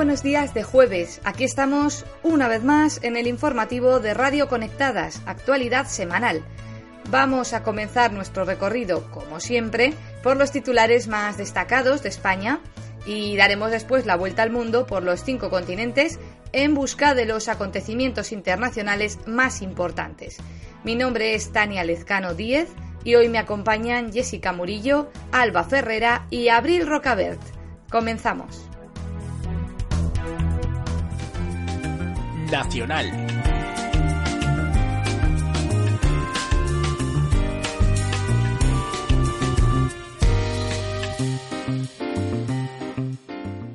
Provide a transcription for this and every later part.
Buenos días de jueves. Aquí estamos una vez más en el informativo de Radio Conectadas, actualidad semanal. Vamos a comenzar nuestro recorrido, como siempre, por los titulares más destacados de España y daremos después la vuelta al mundo por los cinco continentes en busca de los acontecimientos internacionales más importantes. Mi nombre es Tania Lezcano Díez y hoy me acompañan Jessica Murillo, Alba Ferrera y Abril Rocabert. Comenzamos. Nacional.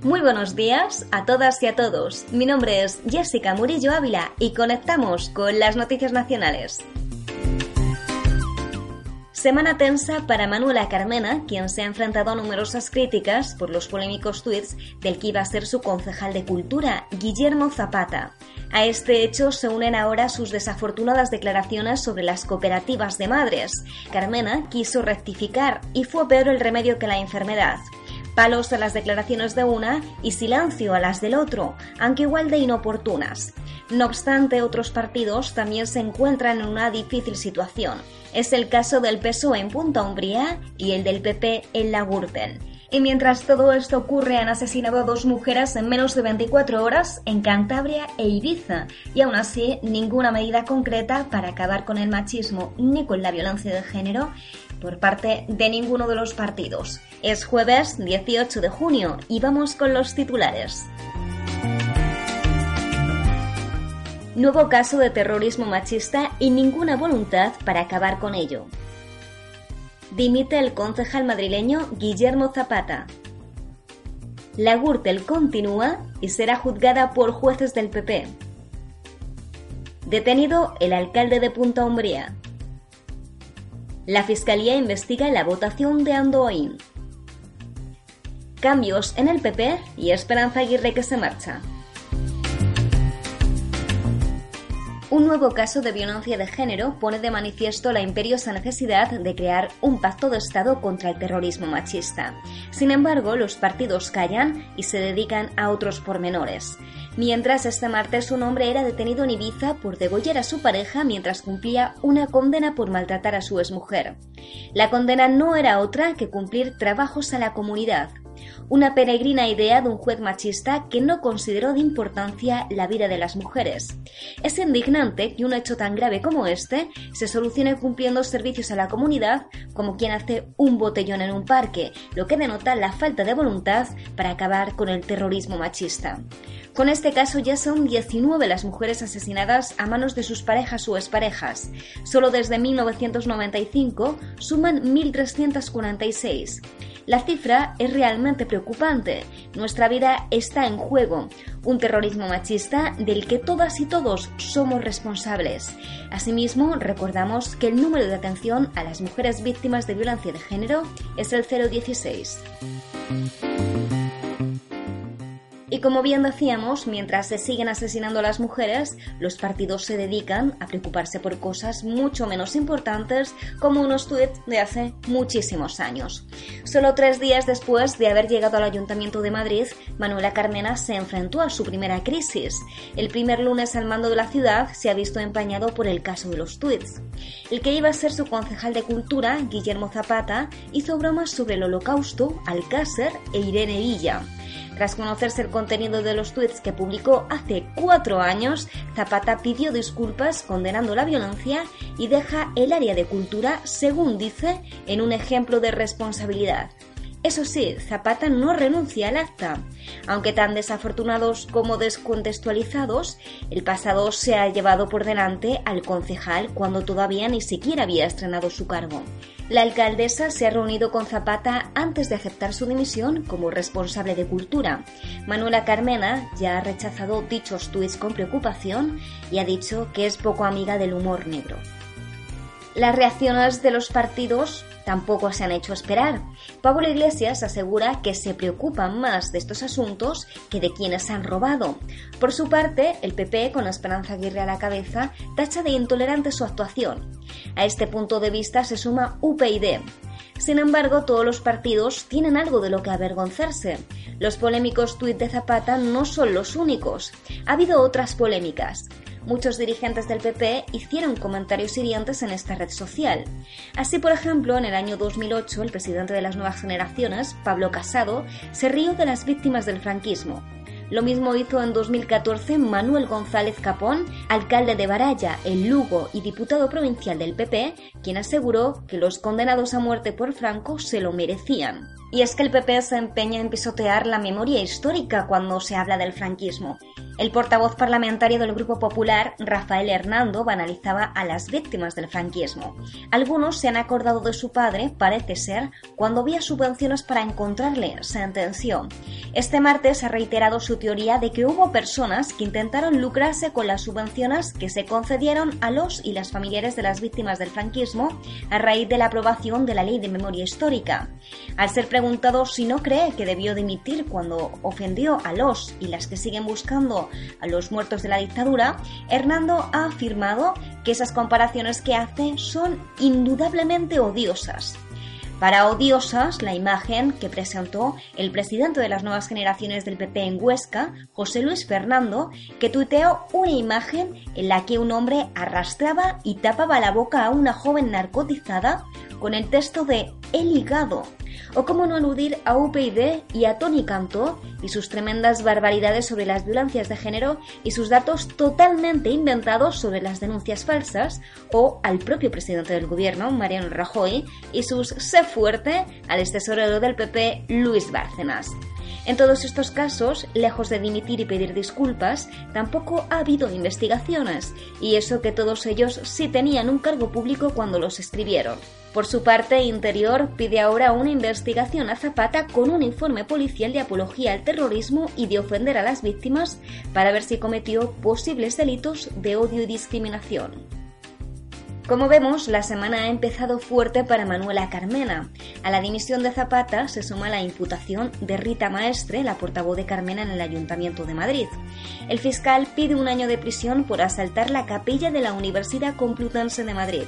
Muy buenos días a todas y a todos. Mi nombre es Jessica Murillo Ávila y conectamos con las noticias nacionales. Semana tensa para Manuela Carmena, quien se ha enfrentado a numerosas críticas por los polémicos tweets del que iba a ser su concejal de Cultura, Guillermo Zapata. A este hecho se unen ahora sus desafortunadas declaraciones sobre las cooperativas de madres. Carmena quiso rectificar y fue peor el remedio que la enfermedad palos a las declaraciones de una y silencio a las del otro, aunque igual de inoportunas. No obstante, otros partidos también se encuentran en una difícil situación. Es el caso del PSOE en Punta Umbría y el del PP en la Gürtel. Y mientras todo esto ocurre, han asesinado a dos mujeres en menos de 24 horas en Cantabria e Ibiza, y aún así ninguna medida concreta para acabar con el machismo ni con la violencia de género por parte de ninguno de los partidos. Es jueves 18 de junio y vamos con los titulares. Nuevo caso de terrorismo machista y ninguna voluntad para acabar con ello. Dimite el concejal madrileño Guillermo Zapata. La Gürtel continúa y será juzgada por jueces del PP. Detenido el alcalde de Punta Umbría. La Fiscalía investiga la votación de Andoain. Cambios en el PP y Esperanza Aguirre que se marcha. Un nuevo caso de violencia de género pone de manifiesto la imperiosa necesidad de crear un pacto de Estado contra el terrorismo machista. Sin embargo, los partidos callan y se dedican a otros pormenores. Mientras este martes un hombre era detenido en Ibiza por degollar a su pareja mientras cumplía una condena por maltratar a su exmujer. La condena no era otra que cumplir trabajos a la comunidad, una peregrina idea de un juez machista que no consideró de importancia la vida de las mujeres. Es indignante que un hecho tan grave como este se solucione cumpliendo servicios a la comunidad como quien hace un botellón en un parque, lo que denota la falta de voluntad para acabar con el terrorismo machista. Con este caso ya son 19 las mujeres asesinadas a manos de sus parejas o exparejas. Solo desde 1995 suman 1.346. La cifra es realmente preocupante. Nuestra vida está en juego. Un terrorismo machista del que todas y todos somos responsables. Asimismo, recordamos que el número de atención a las mujeres víctimas de violencia de género es el 016. Y como bien decíamos, mientras se siguen asesinando a las mujeres, los partidos se dedican a preocuparse por cosas mucho menos importantes como unos tweets de hace muchísimos años. Solo tres días después de haber llegado al Ayuntamiento de Madrid, Manuela Carmena se enfrentó a su primera crisis. El primer lunes al mando de la ciudad se ha visto empañado por el caso de los tweets. El que iba a ser su concejal de cultura, Guillermo Zapata, hizo bromas sobre el holocausto, Alcácer e Irene Villa. Tras conocerse el contenido de los tweets que publicó hace cuatro años, Zapata pidió disculpas condenando la violencia y deja el área de cultura, según dice, en un ejemplo de responsabilidad. Eso sí, Zapata no renuncia al acta. Aunque tan desafortunados como descontextualizados, el pasado se ha llevado por delante al concejal cuando todavía ni siquiera había estrenado su cargo. La alcaldesa se ha reunido con Zapata antes de aceptar su dimisión como responsable de cultura. Manuela Carmena ya ha rechazado dichos tuits con preocupación y ha dicho que es poco amiga del humor negro. Las reacciones de los partidos tampoco se han hecho esperar. Pablo Iglesias asegura que se preocupan más de estos asuntos que de quienes han robado. Por su parte, el PP, con Esperanza Aguirre a la cabeza, tacha de intolerante su actuación. A este punto de vista se suma UPyD. Sin embargo, todos los partidos tienen algo de lo que avergonzarse. Los polémicos tuits de Zapata no son los únicos. Ha habido otras polémicas muchos dirigentes del PP hicieron comentarios hirientes en esta red social. Así, por ejemplo, en el año 2008, el presidente de las nuevas generaciones, Pablo Casado, se rió de las víctimas del franquismo. Lo mismo hizo en 2014 Manuel González Capón, alcalde de Baraya, en Lugo y diputado provincial del PP, quien aseguró que los condenados a muerte por Franco se lo merecían. Y es que el PP se empeña en pisotear la memoria histórica cuando se habla del franquismo. El portavoz parlamentario del Grupo Popular, Rafael Hernando, banalizaba a las víctimas del franquismo. Algunos se han acordado de su padre, parece ser, cuando había subvenciones para encontrarle, sentenció. Este martes ha reiterado su teoría de que hubo personas que intentaron lucrarse con las subvenciones que se concedieron a los y las familiares de las víctimas del franquismo a raíz de la aprobación de la Ley de Memoria Histórica. Al ser preguntado si no cree que debió dimitir cuando ofendió a los y las que siguen buscando a los muertos de la dictadura, Hernando ha afirmado que esas comparaciones que hace son indudablemente odiosas. Para odiosas, la imagen que presentó el presidente de las nuevas generaciones del PP en Huesca, José Luis Fernando, que tuiteó una imagen en la que un hombre arrastraba y tapaba la boca a una joven narcotizada con el texto de El ligado, o cómo no aludir a UPyD y a Tony Cantó y sus tremendas barbaridades sobre las violencias de género y sus datos totalmente inventados sobre las denuncias falsas, o al propio presidente del gobierno, Mariano Rajoy, y sus sé fuerte al del PP, Luis Bárcenas. En todos estos casos, lejos de dimitir y pedir disculpas, tampoco ha habido investigaciones, y eso que todos ellos sí tenían un cargo público cuando los escribieron. Por su parte, Interior pide ahora una investigación a Zapata con un informe policial de apología al terrorismo y de ofender a las víctimas para ver si cometió posibles delitos de odio y discriminación. Como vemos, la semana ha empezado fuerte para Manuela Carmena. A la dimisión de Zapata se suma la imputación de Rita Maestre, la portavoz de Carmena en el Ayuntamiento de Madrid. El fiscal pide un año de prisión por asaltar la capilla de la Universidad Complutense de Madrid.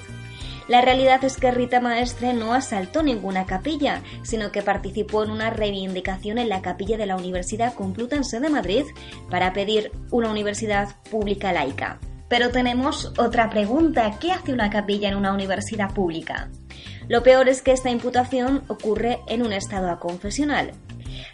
La realidad es que Rita Maestre no asaltó ninguna capilla, sino que participó en una reivindicación en la capilla de la Universidad Complutense de Madrid para pedir una universidad pública laica. Pero tenemos otra pregunta. ¿Qué hace una capilla en una universidad pública? Lo peor es que esta imputación ocurre en un estado aconfesional.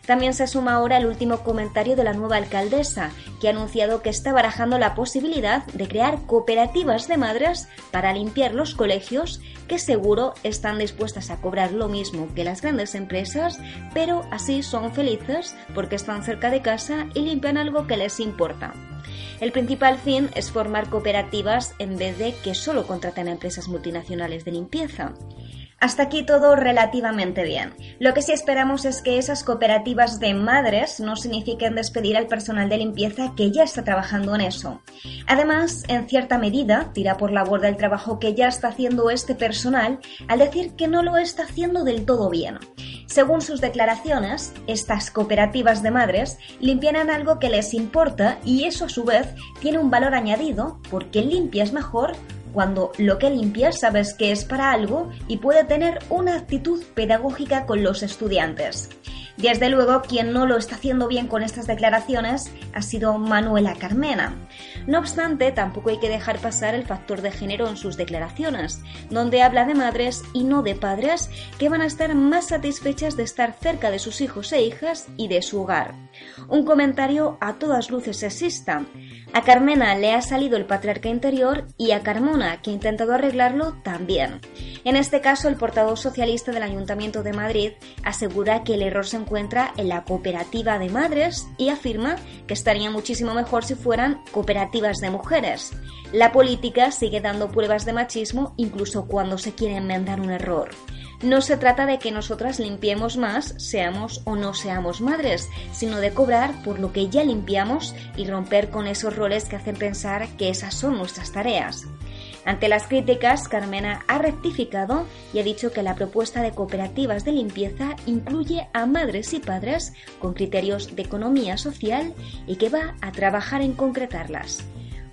También se suma ahora el último comentario de la nueva alcaldesa, que ha anunciado que está barajando la posibilidad de crear cooperativas de madres para limpiar los colegios, que seguro están dispuestas a cobrar lo mismo que las grandes empresas, pero así son felices porque están cerca de casa y limpian algo que les importa. El principal fin es formar cooperativas en vez de que solo contraten a empresas multinacionales de limpieza. Hasta aquí todo relativamente bien. Lo que sí esperamos es que esas cooperativas de madres no signifiquen despedir al personal de limpieza que ya está trabajando en eso. Además, en cierta medida, tira por la borda el trabajo que ya está haciendo este personal al decir que no lo está haciendo del todo bien. Según sus declaraciones, estas cooperativas de madres limpian algo que les importa y eso a su vez tiene un valor añadido porque limpias mejor cuando lo que limpias sabes que es para algo y puede tener una actitud pedagógica con los estudiantes. Desde luego, quien no lo está haciendo bien con estas declaraciones ha sido Manuela Carmena. No obstante, tampoco hay que dejar pasar el factor de género en sus declaraciones, donde habla de madres y no de padres que van a estar más satisfechas de estar cerca de sus hijos e hijas y de su hogar. Un comentario a todas luces sexista. A Carmena le ha salido el patriarca interior y a Carmona, que ha intentado arreglarlo, también. En este caso, el portavoz socialista del Ayuntamiento de Madrid asegura que el error se encuentra en la cooperativa de madres y afirma que estaría muchísimo mejor si fueran cooperativas de mujeres. La política sigue dando pruebas de machismo incluso cuando se quiere enmendar un error. No se trata de que nosotras limpiemos más, seamos o no seamos madres, sino de cobrar por lo que ya limpiamos y romper con esos roles que hacen pensar que esas son nuestras tareas. Ante las críticas, Carmena ha rectificado y ha dicho que la propuesta de cooperativas de limpieza incluye a madres y padres con criterios de economía social y que va a trabajar en concretarlas.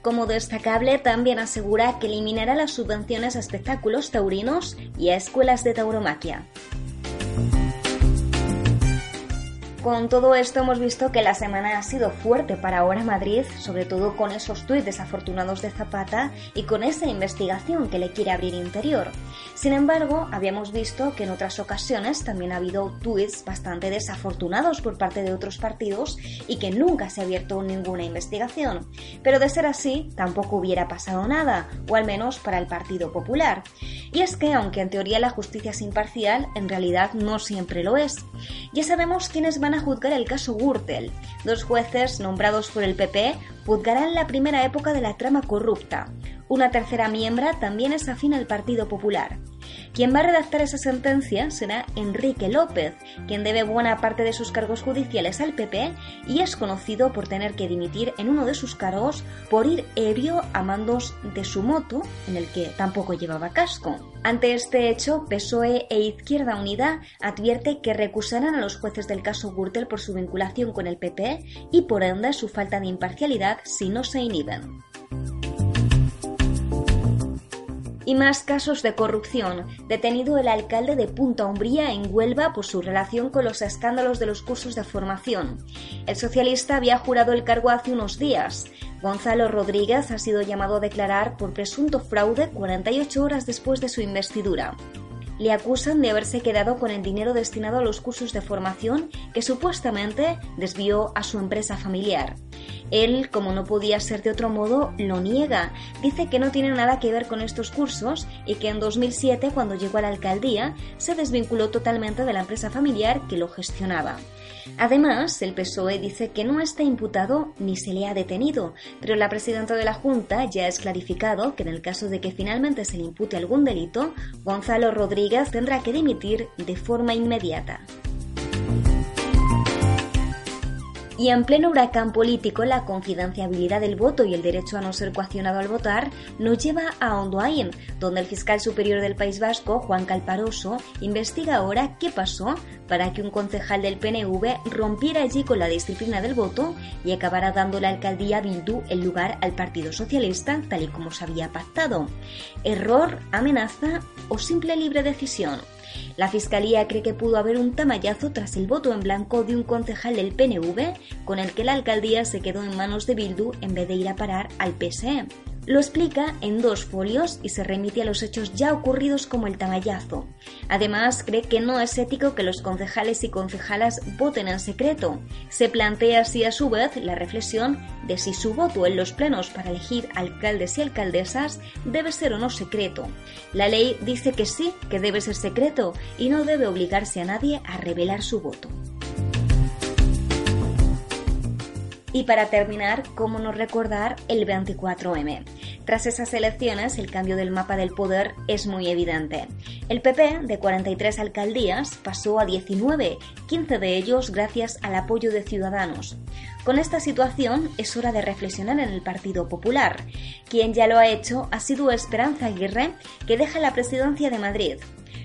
Como destacable, también asegura que eliminará las subvenciones a espectáculos taurinos y a escuelas de tauromaquia. Con todo esto hemos visto que la semana ha sido fuerte para ahora Madrid, sobre todo con esos tuits desafortunados de Zapata y con esa investigación que le quiere abrir interior. Sin embargo, habíamos visto que en otras ocasiones también ha habido tuits bastante desafortunados por parte de otros partidos y que nunca se ha abierto ninguna investigación. Pero de ser así, tampoco hubiera pasado nada, o al menos para el Partido Popular. Y es que, aunque en teoría la justicia es imparcial, en realidad no siempre lo es. Ya sabemos quiénes van a juzgar el caso Gürtel. Dos jueces nombrados por el PP juzgarán la primera época de la trama corrupta. Una tercera miembro también es afín al Partido Popular. Quien va a redactar esa sentencia será Enrique López, quien debe buena parte de sus cargos judiciales al PP y es conocido por tener que dimitir en uno de sus cargos por ir ebrio a mandos de su moto, en el que tampoco llevaba casco. Ante este hecho, PSOE e Izquierda Unida advierte que recusarán a los jueces del caso Gürtel por su vinculación con el PP y por ende su falta de imparcialidad si no se inhiben. Y más casos de corrupción. Detenido el alcalde de Punta Umbría en Huelva por su relación con los escándalos de los cursos de formación. El socialista había jurado el cargo hace unos días. Gonzalo Rodríguez ha sido llamado a declarar por presunto fraude 48 horas después de su investidura le acusan de haberse quedado con el dinero destinado a los cursos de formación que supuestamente desvió a su empresa familiar. Él, como no podía ser de otro modo, lo niega. Dice que no tiene nada que ver con estos cursos y que en 2007, cuando llegó a la alcaldía, se desvinculó totalmente de la empresa familiar que lo gestionaba. Además, el PSOE dice que no está imputado ni se le ha detenido, pero la presidenta de la Junta ya ha esclarificado que en el caso de que finalmente se le impute algún delito, Gonzalo Rodríguez tendrá que dimitir de forma inmediata. Y en pleno huracán político, la confidencialidad del voto y el derecho a no ser coaccionado al votar nos lleva a Ondoain, donde el fiscal superior del País Vasco, Juan Calparoso, investiga ahora qué pasó para que un concejal del PNV rompiera allí con la disciplina del voto y acabara dando la alcaldía Bildu el lugar al Partido Socialista, tal y como se había pactado. ¿Error, amenaza o simple libre decisión? La Fiscalía cree que pudo haber un tamallazo tras el voto en blanco de un concejal del PNV, con el que la alcaldía se quedó en manos de Bildu en vez de ir a parar al PSE. Lo explica en dos folios y se remite a los hechos ya ocurridos como el tamallazo. Además, cree que no es ético que los concejales y concejalas voten en secreto. Se plantea así a su vez la reflexión de si su voto en los plenos para elegir alcaldes y alcaldesas debe ser o no secreto. La ley dice que sí, que debe ser secreto y no debe obligarse a nadie a revelar su voto. Y para terminar, ¿cómo no recordar el 24M? Tras esas elecciones, el cambio del mapa del poder es muy evidente. El PP, de 43 alcaldías, pasó a 19, 15 de ellos gracias al apoyo de Ciudadanos. Con esta situación es hora de reflexionar en el Partido Popular. Quien ya lo ha hecho ha sido Esperanza Aguirre, que deja la presidencia de Madrid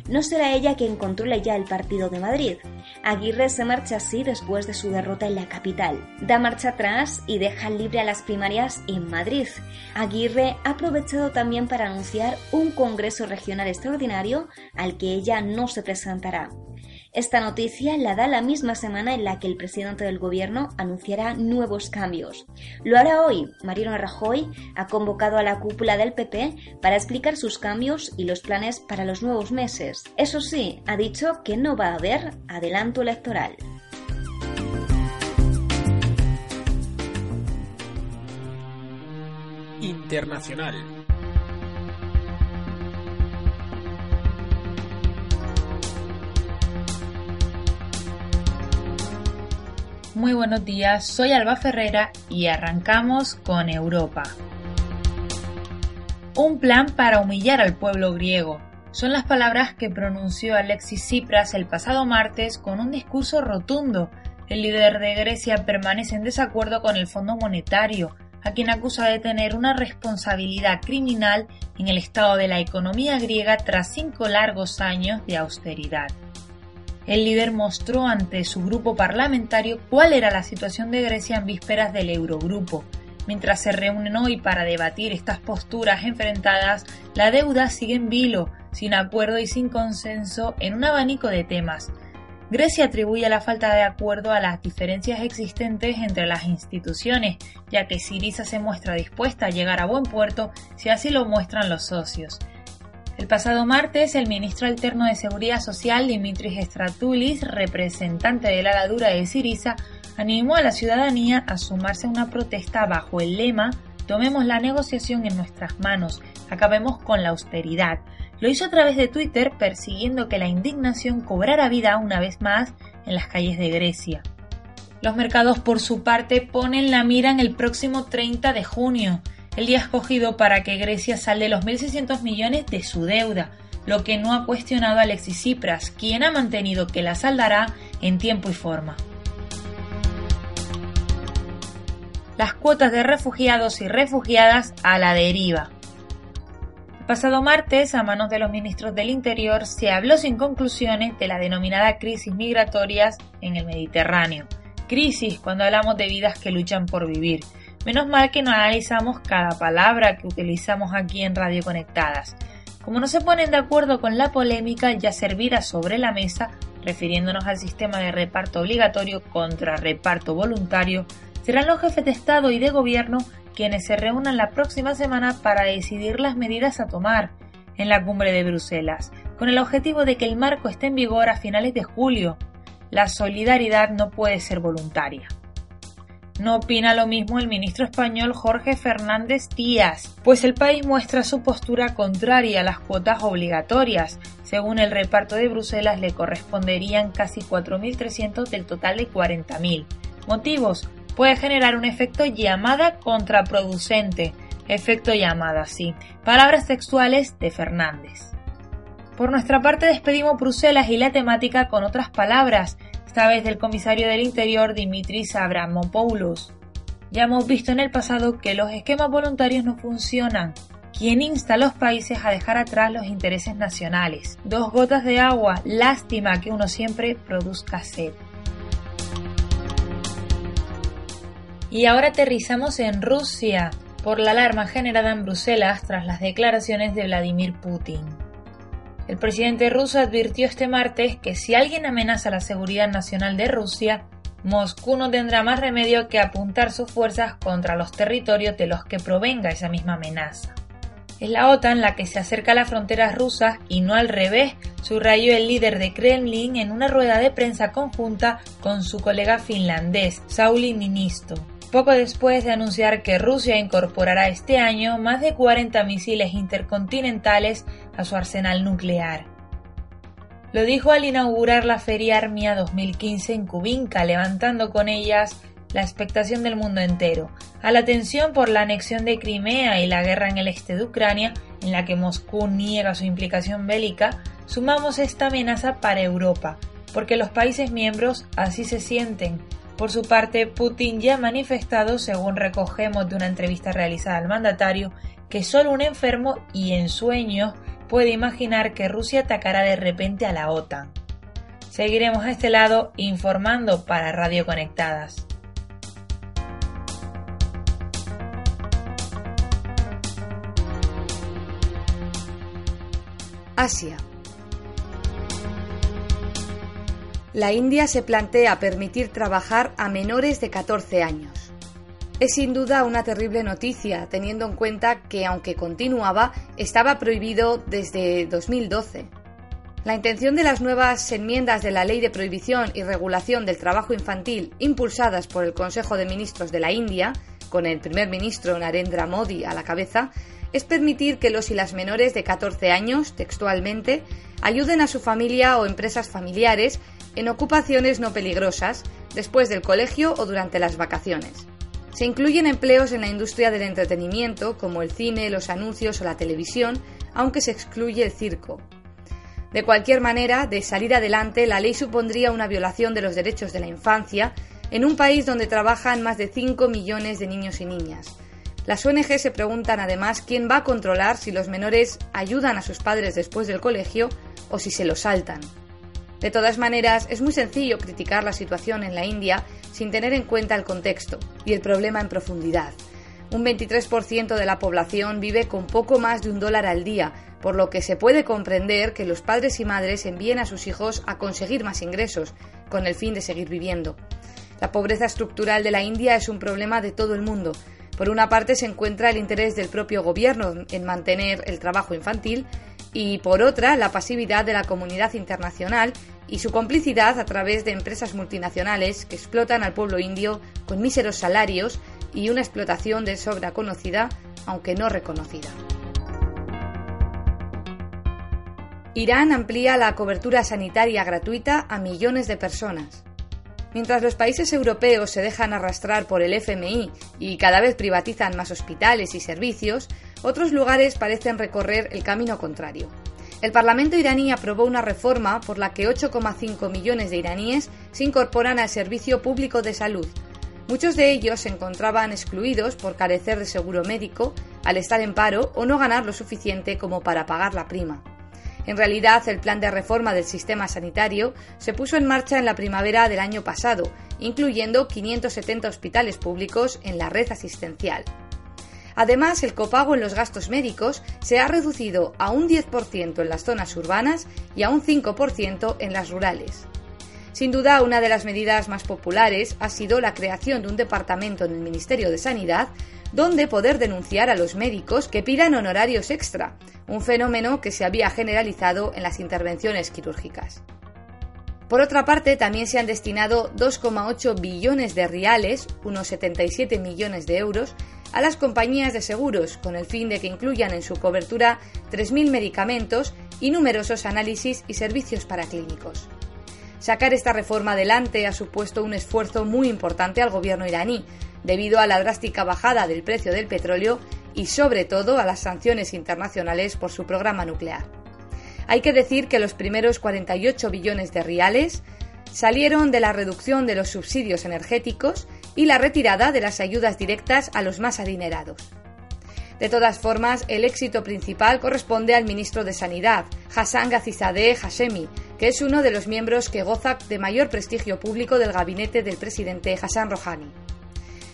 no será ella quien controle ya el partido de Madrid. Aguirre se marcha así después de su derrota en la capital. Da marcha atrás y deja libre a las primarias en Madrid. Aguirre ha aprovechado también para anunciar un Congreso Regional Extraordinario al que ella no se presentará. Esta noticia la da la misma semana en la que el presidente del gobierno anunciará nuevos cambios. Lo hará hoy. Mariano Rajoy ha convocado a la cúpula del PP para explicar sus cambios y los planes para los nuevos meses. Eso sí, ha dicho que no va a haber adelanto electoral. Internacional. Muy buenos días. Soy Alba Ferrera y arrancamos con Europa. Un plan para humillar al pueblo griego. Son las palabras que pronunció Alexis Tsipras el pasado martes con un discurso rotundo. El líder de Grecia permanece en desacuerdo con el Fondo Monetario, a quien acusa de tener una responsabilidad criminal en el estado de la economía griega tras cinco largos años de austeridad. El líder mostró ante su grupo parlamentario cuál era la situación de Grecia en vísperas del Eurogrupo. Mientras se reúnen hoy para debatir estas posturas enfrentadas, la deuda sigue en vilo, sin acuerdo y sin consenso en un abanico de temas. Grecia atribuye la falta de acuerdo a las diferencias existentes entre las instituciones, ya que Siriza se muestra dispuesta a llegar a buen puerto si así lo muestran los socios. El pasado martes, el ministro alterno de Seguridad Social, Dimitris Stratoulis, representante de la ala dura de Siriza, animó a la ciudadanía a sumarse a una protesta bajo el lema Tomemos la negociación en nuestras manos, acabemos con la austeridad. Lo hizo a través de Twitter persiguiendo que la indignación cobrara vida una vez más en las calles de Grecia. Los mercados, por su parte, ponen la mira en el próximo 30 de junio el día escogido para que Grecia salde los 1.600 millones de su deuda, lo que no ha cuestionado Alexis Tsipras, quien ha mantenido que la saldará en tiempo y forma. Las cuotas de refugiados y refugiadas a la deriva. El pasado martes, a manos de los ministros del Interior, se habló sin conclusiones de la denominada crisis migratorias en el Mediterráneo. Crisis cuando hablamos de vidas que luchan por vivir Menos mal que no analizamos cada palabra que utilizamos aquí en Radio Conectadas. Como no se ponen de acuerdo con la polémica ya servida sobre la mesa, refiriéndonos al sistema de reparto obligatorio contra reparto voluntario, serán los jefes de Estado y de Gobierno quienes se reúnan la próxima semana para decidir las medidas a tomar en la cumbre de Bruselas, con el objetivo de que el marco esté en vigor a finales de julio. La solidaridad no puede ser voluntaria. No opina lo mismo el ministro español Jorge Fernández Díaz, pues el país muestra su postura contraria a las cuotas obligatorias. Según el reparto de Bruselas le corresponderían casi 4.300 del total de 40.000. Motivos. Puede generar un efecto llamada contraproducente. Efecto llamada, sí. Palabras textuales de Fernández. Por nuestra parte despedimos Bruselas y la temática con otras palabras esta vez del comisario del Interior Dimitris Abramopoulos. Ya hemos visto en el pasado que los esquemas voluntarios no funcionan. ¿Quién insta a los países a dejar atrás los intereses nacionales? Dos gotas de agua, lástima que uno siempre produzca sed. Y ahora aterrizamos en Rusia por la alarma generada en Bruselas tras las declaraciones de Vladimir Putin. El presidente ruso advirtió este martes que si alguien amenaza la seguridad nacional de Rusia, Moscú no tendrá más remedio que apuntar sus fuerzas contra los territorios de los que provenga esa misma amenaza. Es la OTAN la que se acerca a las fronteras rusas y no al revés, subrayó el líder de Kremlin en una rueda de prensa conjunta con su colega finlandés, Sauli Niinisto poco después de anunciar que Rusia incorporará este año más de 40 misiles intercontinentales a su arsenal nuclear. Lo dijo al inaugurar la Feria Armia 2015 en Kubinka, levantando con ellas la expectación del mundo entero, a la tensión por la anexión de Crimea y la guerra en el este de Ucrania, en la que Moscú niega su implicación bélica, sumamos esta amenaza para Europa, porque los países miembros así se sienten, por su parte, Putin ya ha manifestado, según recogemos de una entrevista realizada al mandatario, que solo un enfermo y en sueños puede imaginar que Rusia atacará de repente a la OTAN. Seguiremos a este lado informando para Radio Conectadas. Asia la India se plantea permitir trabajar a menores de 14 años. Es sin duda una terrible noticia, teniendo en cuenta que, aunque continuaba, estaba prohibido desde 2012. La intención de las nuevas enmiendas de la Ley de Prohibición y Regulación del Trabajo Infantil, impulsadas por el Consejo de Ministros de la India, con el primer ministro Narendra Modi a la cabeza, es permitir que los y las menores de 14 años, textualmente, ayuden a su familia o empresas familiares en ocupaciones no peligrosas, después del colegio o durante las vacaciones. Se incluyen empleos en la industria del entretenimiento, como el cine, los anuncios o la televisión, aunque se excluye el circo. De cualquier manera, de salir adelante, la ley supondría una violación de los derechos de la infancia en un país donde trabajan más de 5 millones de niños y niñas. Las ONG se preguntan además quién va a controlar si los menores ayudan a sus padres después del colegio o si se lo saltan. De todas maneras, es muy sencillo criticar la situación en la India sin tener en cuenta el contexto y el problema en profundidad. Un 23% de la población vive con poco más de un dólar al día, por lo que se puede comprender que los padres y madres envíen a sus hijos a conseguir más ingresos, con el fin de seguir viviendo. La pobreza estructural de la India es un problema de todo el mundo. Por una parte se encuentra el interés del propio gobierno en mantener el trabajo infantil y por otra la pasividad de la comunidad internacional y su complicidad a través de empresas multinacionales que explotan al pueblo indio con míseros salarios y una explotación de sobra conocida, aunque no reconocida. Irán amplía la cobertura sanitaria gratuita a millones de personas. Mientras los países europeos se dejan arrastrar por el FMI y cada vez privatizan más hospitales y servicios, otros lugares parecen recorrer el camino contrario. El Parlamento iraní aprobó una reforma por la que 8,5 millones de iraníes se incorporan al servicio público de salud. Muchos de ellos se encontraban excluidos por carecer de seguro médico, al estar en paro o no ganar lo suficiente como para pagar la prima. En realidad, el plan de reforma del sistema sanitario se puso en marcha en la primavera del año pasado, incluyendo 570 hospitales públicos en la red asistencial. Además, el copago en los gastos médicos se ha reducido a un 10% en las zonas urbanas y a un 5% en las rurales. Sin duda, una de las medidas más populares ha sido la creación de un departamento en el Ministerio de Sanidad donde poder denunciar a los médicos que pidan honorarios extra, un fenómeno que se había generalizado en las intervenciones quirúrgicas. Por otra parte, también se han destinado 2,8 billones de reales, unos 77 millones de euros, a las compañías de seguros, con el fin de que incluyan en su cobertura 3.000 medicamentos y numerosos análisis y servicios paraclínicos. Sacar esta reforma adelante ha supuesto un esfuerzo muy importante al gobierno iraní, debido a la drástica bajada del precio del petróleo y sobre todo a las sanciones internacionales por su programa nuclear. Hay que decir que los primeros 48 billones de reales salieron de la reducción de los subsidios energéticos y la retirada de las ayudas directas a los más adinerados. De todas formas, el éxito principal corresponde al ministro de Sanidad, Hassan Gazizadeh Hashemi, que es uno de los miembros que goza de mayor prestigio público del gabinete del presidente Hassan Rouhani.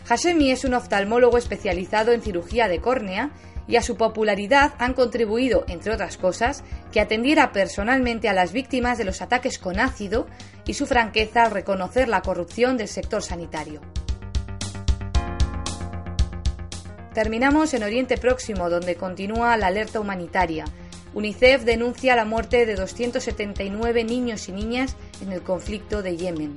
Hashemi es un oftalmólogo especializado en cirugía de córnea y a su popularidad han contribuido, entre otras cosas, que atendiera personalmente a las víctimas de los ataques con ácido y su franqueza al reconocer la corrupción del sector sanitario. Terminamos en Oriente Próximo, donde continúa la alerta humanitaria. UNICEF denuncia la muerte de 279 niños y niñas en el conflicto de Yemen.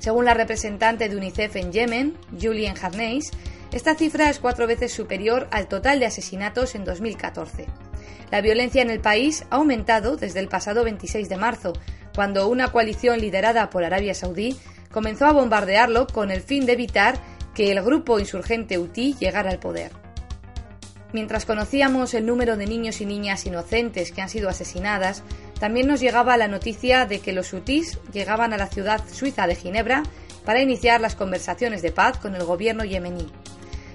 Según la representante de UNICEF en Yemen, Julian Harneis, esta cifra es cuatro veces superior al total de asesinatos en 2014. La violencia en el país ha aumentado desde el pasado 26 de marzo, cuando una coalición liderada por Arabia Saudí comenzó a bombardearlo con el fin de evitar que el grupo insurgente Houthi llegara al poder. Mientras conocíamos el número de niños y niñas inocentes que han sido asesinadas, también nos llegaba la noticia de que los hutis llegaban a la ciudad suiza de Ginebra para iniciar las conversaciones de paz con el gobierno yemení.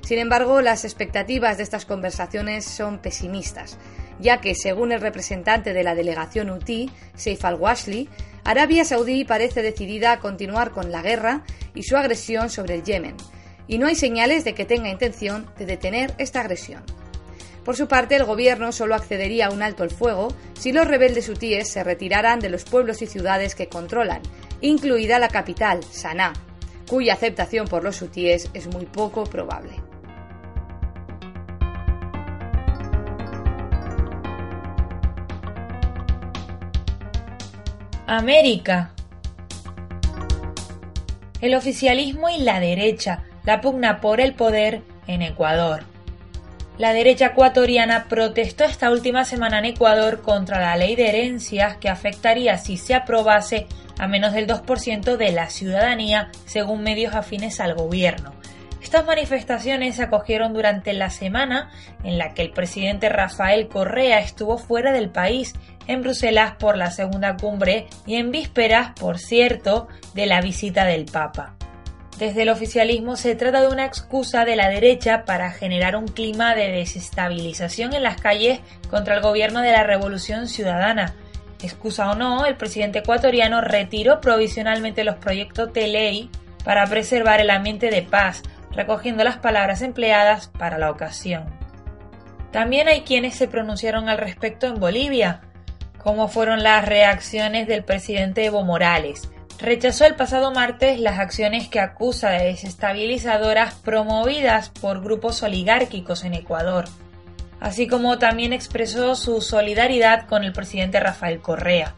Sin embargo, las expectativas de estas conversaciones son pesimistas, ya que, según el representante de la delegación UTI, Saif al-Washli, Arabia Saudí parece decidida a continuar con la guerra y su agresión sobre el Yemen, y no hay señales de que tenga intención de detener esta agresión. Por su parte, el gobierno solo accedería a un alto el fuego si los rebeldes hutíes se retiraran de los pueblos y ciudades que controlan, incluida la capital, Sanaa, cuya aceptación por los hutíes es muy poco probable. América. El oficialismo y la derecha, la pugna por el poder en Ecuador. La derecha ecuatoriana protestó esta última semana en Ecuador contra la ley de herencias que afectaría si se aprobase a menos del 2% de la ciudadanía, según medios afines al gobierno. Estas manifestaciones se acogieron durante la semana en la que el presidente Rafael Correa estuvo fuera del país, en Bruselas por la segunda cumbre y en vísperas, por cierto, de la visita del Papa. Desde el oficialismo se trata de una excusa de la derecha para generar un clima de desestabilización en las calles contra el gobierno de la Revolución Ciudadana. Excusa o no, el presidente ecuatoriano retiró provisionalmente los proyectos de ley para preservar el ambiente de paz, recogiendo las palabras empleadas para la ocasión. También hay quienes se pronunciaron al respecto en Bolivia, como fueron las reacciones del presidente Evo Morales. Rechazó el pasado martes las acciones que acusa de desestabilizadoras promovidas por grupos oligárquicos en Ecuador, así como también expresó su solidaridad con el presidente Rafael Correa.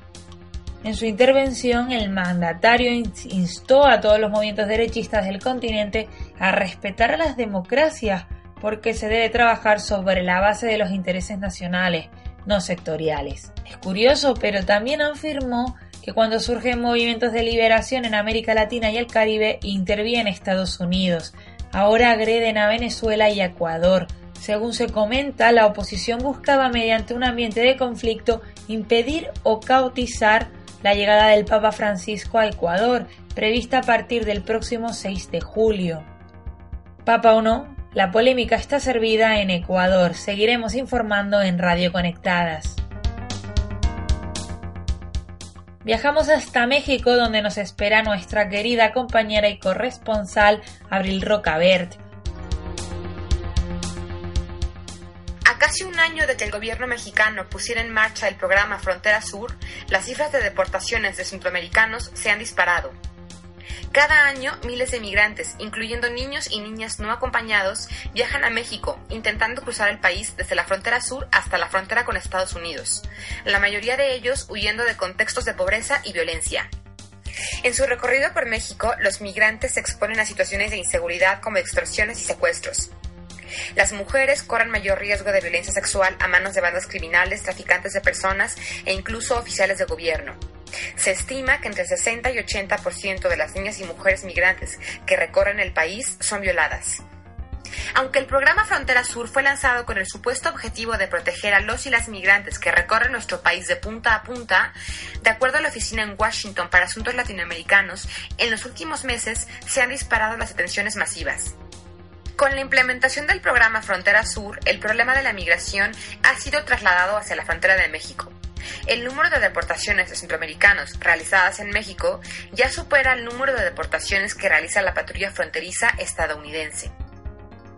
En su intervención, el mandatario instó a todos los movimientos derechistas del continente a respetar a las democracias porque se debe trabajar sobre la base de los intereses nacionales, no sectoriales. Es curioso, pero también afirmó que cuando surgen movimientos de liberación en América Latina y el Caribe interviene Estados Unidos. Ahora agreden a Venezuela y Ecuador. Según se comenta, la oposición buscaba mediante un ambiente de conflicto impedir o cautizar la llegada del Papa Francisco a Ecuador, prevista a partir del próximo 6 de julio. Papa o no, la polémica está servida en Ecuador. Seguiremos informando en Radio Conectadas. Viajamos hasta México donde nos espera nuestra querida compañera y corresponsal Abril Rocabert casi un año de que el gobierno mexicano pusiera en marcha el programa Frontera Sur, las cifras de deportaciones de centroamericanos se han disparado. Cada año, miles de migrantes, incluyendo niños y niñas no acompañados, viajan a México, intentando cruzar el país desde la frontera sur hasta la frontera con Estados Unidos, la mayoría de ellos huyendo de contextos de pobreza y violencia. En su recorrido por México, los migrantes se exponen a situaciones de inseguridad como extorsiones y secuestros. Las mujeres corren mayor riesgo de violencia sexual a manos de bandas criminales, traficantes de personas e incluso oficiales de gobierno. Se estima que entre 60 y 80% de las niñas y mujeres migrantes que recorren el país son violadas. Aunque el programa Frontera Sur fue lanzado con el supuesto objetivo de proteger a los y las migrantes que recorren nuestro país de punta a punta, de acuerdo a la oficina en Washington para Asuntos Latinoamericanos, en los últimos meses se han disparado las detenciones masivas. Con la implementación del programa Frontera Sur, el problema de la migración ha sido trasladado hacia la frontera de México. El número de deportaciones de centroamericanos realizadas en México ya supera el número de deportaciones que realiza la patrulla fronteriza estadounidense.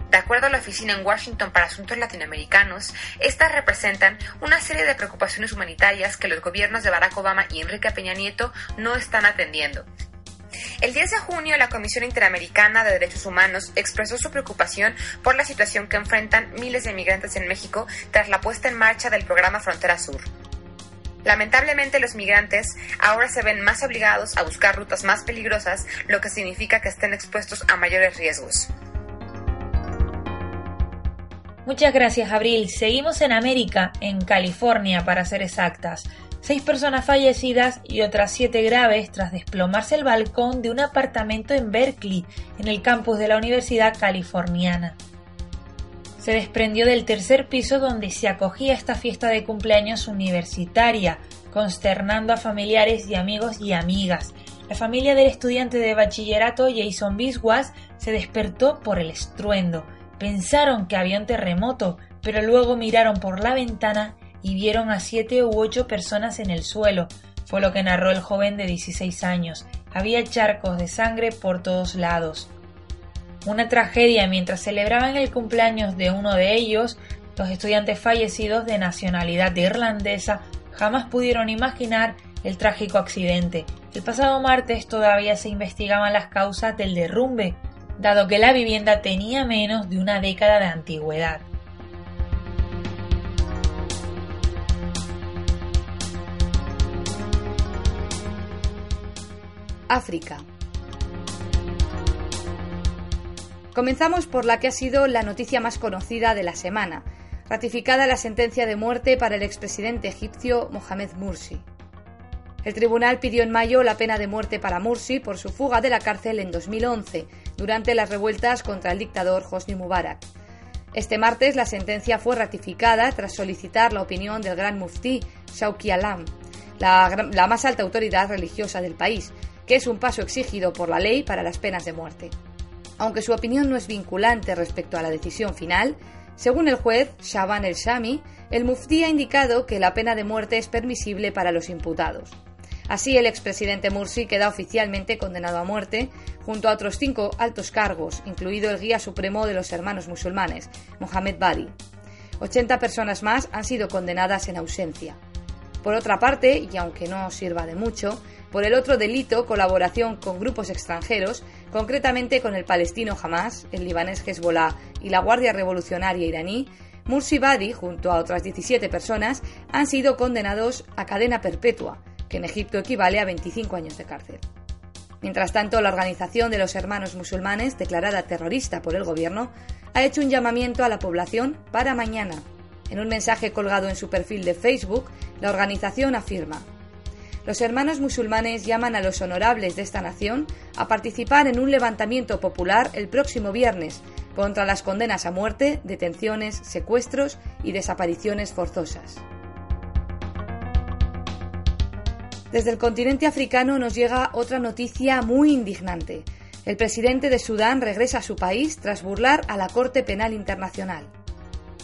De acuerdo a la Oficina en Washington para Asuntos Latinoamericanos, estas representan una serie de preocupaciones humanitarias que los gobiernos de Barack Obama y Enrique Peña Nieto no están atendiendo, el 10 de junio, la Comisión Interamericana de Derechos Humanos expresó su preocupación por la situación que enfrentan miles de migrantes en México tras la puesta en marcha del programa Frontera Sur. Lamentablemente los migrantes ahora se ven más obligados a buscar rutas más peligrosas, lo que significa que estén expuestos a mayores riesgos. Muchas gracias, Abril. Seguimos en América, en California, para ser exactas seis personas fallecidas y otras siete graves tras desplomarse el balcón de un apartamento en Berkeley, en el campus de la Universidad Californiana. Se desprendió del tercer piso donde se acogía esta fiesta de cumpleaños universitaria, consternando a familiares y amigos y amigas. La familia del estudiante de bachillerato Jason Biswas se despertó por el estruendo. Pensaron que había un terremoto, pero luego miraron por la ventana y vieron a siete u ocho personas en el suelo, fue lo que narró el joven de 16 años. Había charcos de sangre por todos lados. Una tragedia mientras celebraban el cumpleaños de uno de ellos, los estudiantes fallecidos de nacionalidad irlandesa jamás pudieron imaginar el trágico accidente. El pasado martes todavía se investigaban las causas del derrumbe, dado que la vivienda tenía menos de una década de antigüedad. África. Comenzamos por la que ha sido la noticia más conocida de la semana, ratificada la sentencia de muerte para el expresidente egipcio Mohamed Mursi. El tribunal pidió en mayo la pena de muerte para Mursi por su fuga de la cárcel en 2011, durante las revueltas contra el dictador Hosni Mubarak. Este martes la sentencia fue ratificada tras solicitar la opinión del gran muftí Shauki Alam, la, la más alta autoridad religiosa del país, que es un paso exigido por la ley para las penas de muerte. Aunque su opinión no es vinculante respecto a la decisión final, según el juez Shaban el Shami, el muftí ha indicado que la pena de muerte es permisible para los imputados. Así, el expresidente Mursi queda oficialmente condenado a muerte, junto a otros cinco altos cargos, incluido el guía supremo de los hermanos musulmanes, Mohamed Badi. 80 personas más han sido condenadas en ausencia. Por otra parte, y aunque no sirva de mucho, por el otro delito, colaboración con grupos extranjeros, concretamente con el palestino Hamas, el libanés Hezbollah y la Guardia Revolucionaria iraní, Mursi Badi, junto a otras 17 personas, han sido condenados a cadena perpetua, que en Egipto equivale a 25 años de cárcel. Mientras tanto, la Organización de los Hermanos Musulmanes, declarada terrorista por el gobierno, ha hecho un llamamiento a la población para mañana. En un mensaje colgado en su perfil de Facebook, la organización afirma los hermanos musulmanes llaman a los honorables de esta nación a participar en un levantamiento popular el próximo viernes contra las condenas a muerte, detenciones, secuestros y desapariciones forzosas. Desde el continente africano nos llega otra noticia muy indignante. El presidente de Sudán regresa a su país tras burlar a la Corte Penal Internacional.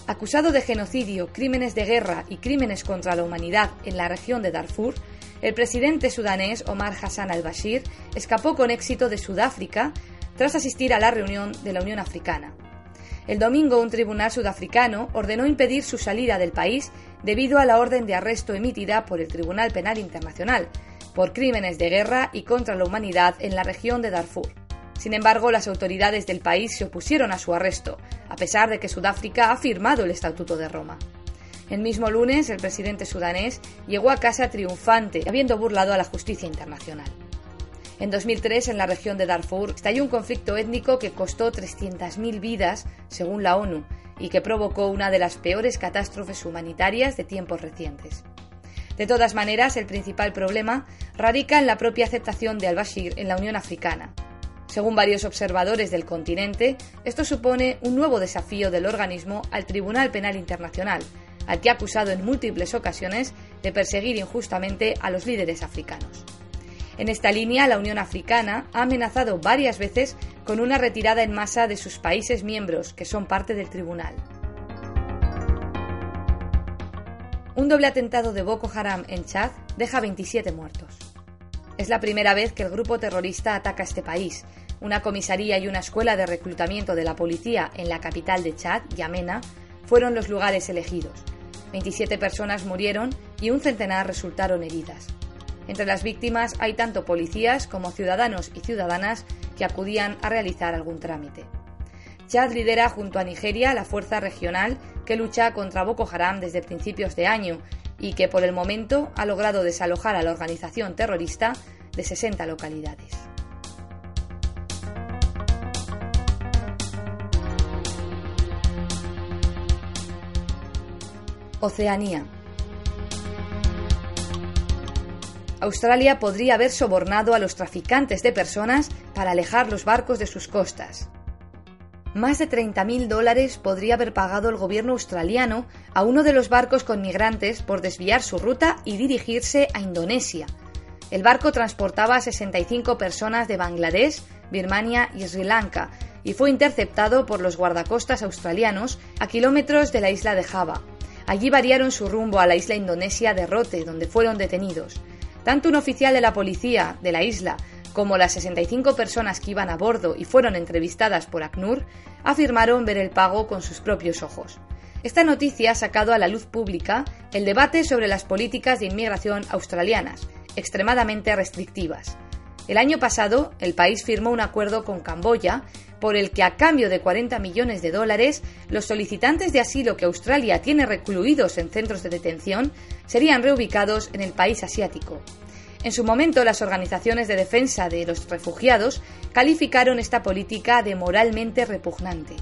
Acusado de genocidio, crímenes de guerra y crímenes contra la humanidad en la región de Darfur, el presidente sudanés Omar Hassan al-Bashir escapó con éxito de Sudáfrica tras asistir a la reunión de la Unión Africana. El domingo un tribunal sudafricano ordenó impedir su salida del país debido a la orden de arresto emitida por el Tribunal Penal Internacional por crímenes de guerra y contra la humanidad en la región de Darfur. Sin embargo, las autoridades del país se opusieron a su arresto, a pesar de que Sudáfrica ha firmado el Estatuto de Roma. El mismo lunes, el presidente sudanés llegó a casa triunfante, habiendo burlado a la justicia internacional. En 2003, en la región de Darfur, estalló un conflicto étnico que costó 300.000 vidas, según la ONU, y que provocó una de las peores catástrofes humanitarias de tiempos recientes. De todas maneras, el principal problema radica en la propia aceptación de al-Bashir en la Unión Africana. Según varios observadores del continente, esto supone un nuevo desafío del organismo al Tribunal Penal Internacional, al que ha acusado en múltiples ocasiones de perseguir injustamente a los líderes africanos. En esta línea, la Unión Africana ha amenazado varias veces con una retirada en masa de sus países miembros, que son parte del tribunal. Un doble atentado de Boko Haram en Chad deja 27 muertos. Es la primera vez que el grupo terrorista ataca este país. Una comisaría y una escuela de reclutamiento de la policía en la capital de Chad, Yamena, fueron los lugares elegidos. 27 personas murieron y un centenar resultaron heridas. Entre las víctimas hay tanto policías como ciudadanos y ciudadanas que acudían a realizar algún trámite. Chad lidera junto a Nigeria la fuerza regional que lucha contra Boko Haram desde principios de año y que por el momento ha logrado desalojar a la organización terrorista de 60 localidades. Oceanía. Australia podría haber sobornado a los traficantes de personas para alejar los barcos de sus costas. Más de 30.000 dólares podría haber pagado el gobierno australiano a uno de los barcos con migrantes por desviar su ruta y dirigirse a Indonesia. El barco transportaba a 65 personas de Bangladesh, Birmania y Sri Lanka y fue interceptado por los guardacostas australianos a kilómetros de la isla de Java. Allí variaron su rumbo a la isla indonesia de Rote, donde fueron detenidos. Tanto un oficial de la policía de la isla como las 65 personas que iban a bordo y fueron entrevistadas por ACNUR afirmaron ver el pago con sus propios ojos. Esta noticia ha sacado a la luz pública el debate sobre las políticas de inmigración australianas, extremadamente restrictivas. El año pasado, el país firmó un acuerdo con Camboya por el que a cambio de 40 millones de dólares, los solicitantes de asilo que Australia tiene recluidos en centros de detención serían reubicados en el país asiático. En su momento, las organizaciones de defensa de los refugiados calificaron esta política de moralmente repugnante.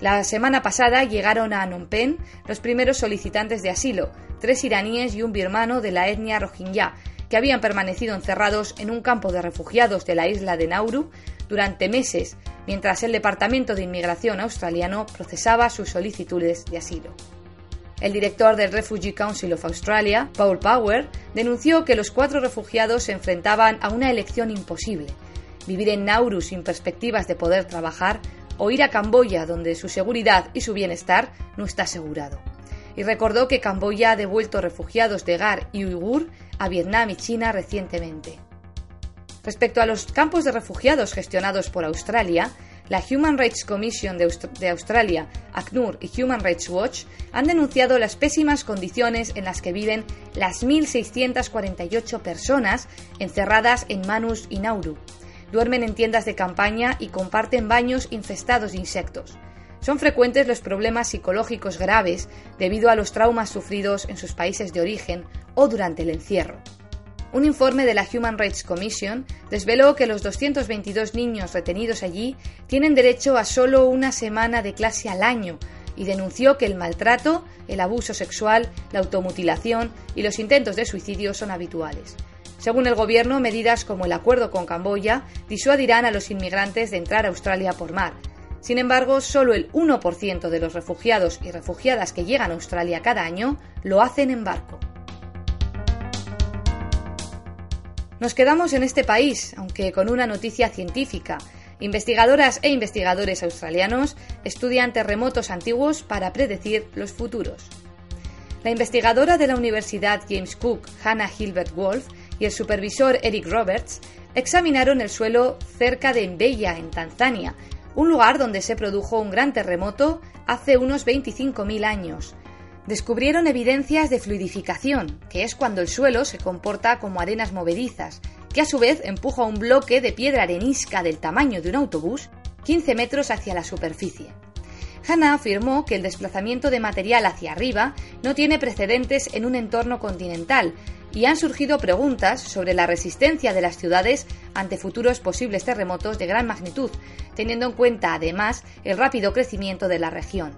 La semana pasada llegaron a Phnom Penh los primeros solicitantes de asilo, tres iraníes y un birmano de la etnia rohingya, que habían permanecido encerrados en un campo de refugiados de la isla de Nauru durante meses, mientras el Departamento de Inmigración australiano procesaba sus solicitudes de asilo. El director del Refugee Council of Australia, Paul Power, denunció que los cuatro refugiados se enfrentaban a una elección imposible, vivir en Nauru sin perspectivas de poder trabajar o ir a Camboya donde su seguridad y su bienestar no está asegurado. Y recordó que Camboya ha devuelto refugiados de Gar y Uigur a Vietnam y China recientemente. Respecto a los campos de refugiados gestionados por Australia, la Human Rights Commission de, Australia, ACNUR y Human Rights Watch han denunciado las pésimas condiciones en las que viven las 1.648 personas encerradas en Manus y Nauru. Duermen en tiendas de campaña y comparten baños infestados de insectos. Son frecuentes los problemas psicológicos graves debido a los traumas sufridos en sus países de origen o durante el encierro. Un informe de la Human Rights Commission desveló que los 222 niños retenidos allí tienen derecho a solo una semana de clase al año y denunció que el maltrato, el abuso sexual, la automutilación y los intentos de suicidio son habituales. Según el gobierno, medidas como el acuerdo con Camboya disuadirán a los inmigrantes de entrar a Australia por mar, sin embargo, solo el 1% de los refugiados y refugiadas que llegan a Australia cada año lo hacen en barco. Nos quedamos en este país, aunque con una noticia científica. Investigadoras e investigadores australianos estudian terremotos antiguos para predecir los futuros. La investigadora de la Universidad James Cook, Hannah Hilbert Wolf, y el supervisor Eric Roberts examinaron el suelo cerca de Mbeya, en Tanzania, un lugar donde se produjo un gran terremoto hace unos 25.000 años. Descubrieron evidencias de fluidificación, que es cuando el suelo se comporta como arenas movedizas, que a su vez empuja un bloque de piedra arenisca del tamaño de un autobús 15 metros hacia la superficie. Hannah afirmó que el desplazamiento de material hacia arriba no tiene precedentes en un entorno continental, y han surgido preguntas sobre la resistencia de las ciudades ante futuros posibles terremotos de gran magnitud, teniendo en cuenta además el rápido crecimiento de la región.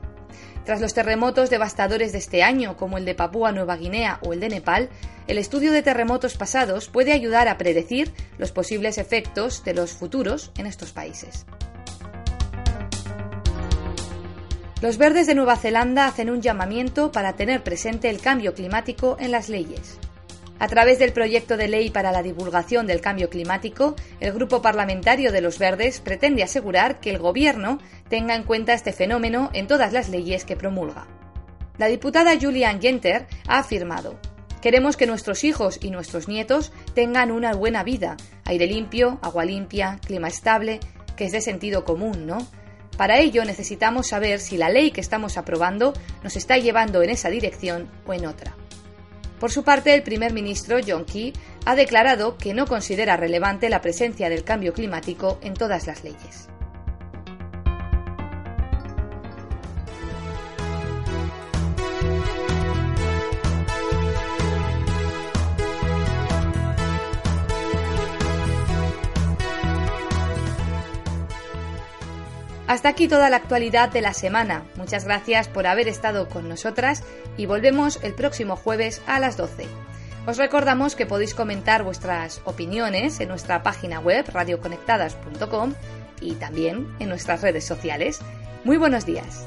Tras los terremotos devastadores de este año, como el de Papúa Nueva Guinea o el de Nepal, el estudio de terremotos pasados puede ayudar a predecir los posibles efectos de los futuros en estos países. Los verdes de Nueva Zelanda hacen un llamamiento para tener presente el cambio climático en las leyes. A través del proyecto de ley para la divulgación del cambio climático, el Grupo Parlamentario de los Verdes pretende asegurar que el Gobierno tenga en cuenta este fenómeno en todas las leyes que promulga. La diputada Julian Genter ha afirmado Queremos que nuestros hijos y nuestros nietos tengan una buena vida, aire limpio, agua limpia, clima estable, que es de sentido común, ¿no? Para ello necesitamos saber si la ley que estamos aprobando nos está llevando en esa dirección o en otra. Por su parte, el primer ministro John Key ha declarado que no considera relevante la presencia del cambio climático en todas las leyes. Hasta aquí toda la actualidad de la semana. Muchas gracias por haber estado con nosotras y volvemos el próximo jueves a las 12. Os recordamos que podéis comentar vuestras opiniones en nuestra página web radioconectadas.com y también en nuestras redes sociales. Muy buenos días.